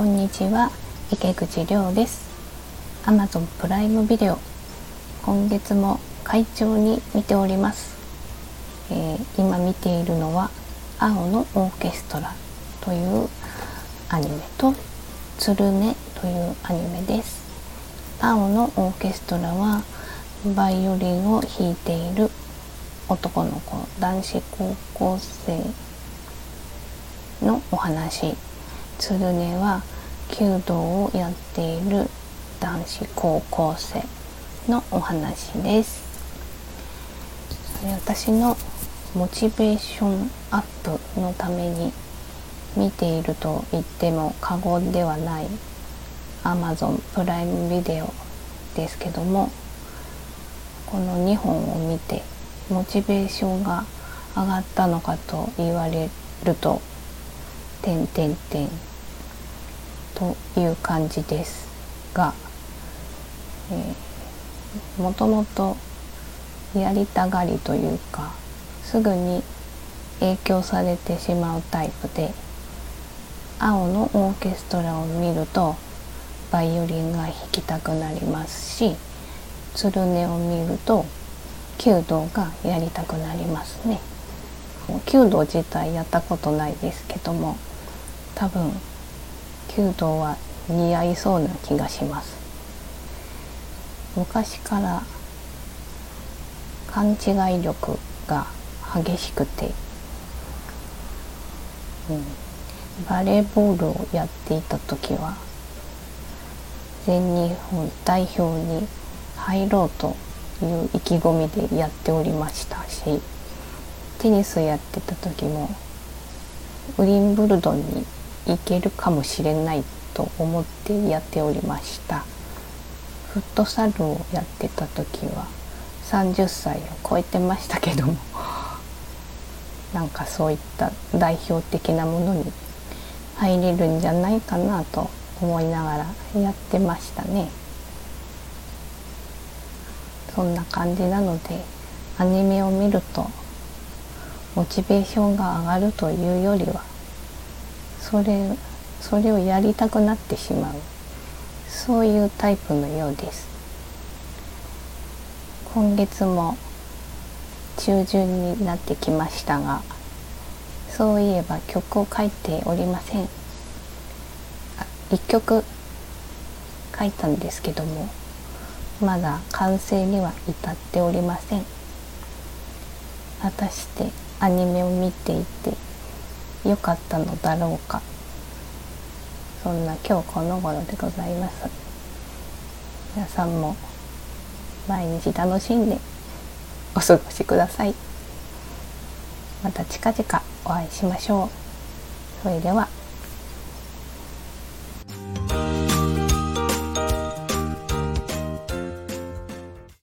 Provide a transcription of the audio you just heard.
こんにちは。池口亮です。Amazon プライムビデオ今月も快調に見ております、えー、今見ているのは青のオーケストラというアニメと鶴音というアニメです。青のオーケストラはバイオリンを弾いている男の子男子高校生のお話鶴音は弓道をやっている男子高校生のお話です。私のモチベーションアップのために見ていると言っても過言ではない Amazon プライムビデオですけどもこの2本を見てモチベーションが上がったのかと言われると「点点点」という感じですが、えー、もともとやりたがりというかすぐに影響されてしまうタイプで青のオーケストラを見るとバイオリンが弾きたくなりますし鶴音を見ると弓道がやりたくなりますね。弓道自体やったことないですけども多分弓道は似合いそうな気がします。昔から勘違い力が激しくて、うん、バレーボールをやっていた時は全日本代表に入ろうという意気込みでやっておりましたしテニスやってた時もウィンブルドンにいけるかもしれないと思ってやっておりました。フットサルをやってた時は30歳を超えてましたけども なんかそういった代表的なものに入れるんじゃないかなと思いながらやってましたね。そんな感じなのでアニメを見るとモチベーションが上がるというよりはそれそれをやりたくなってしまう。そういうタイプのようです。今月も中旬になってきましたがそういえば曲を書いておりません。1曲書いたんですけどもまだ完成には至っておりません。果たしてアニメを見ていて良かったのだろうか。そんな今日この頃でございます。皆さんも毎日楽しんでお過ごしください。また近々お会いしましょう。それでは。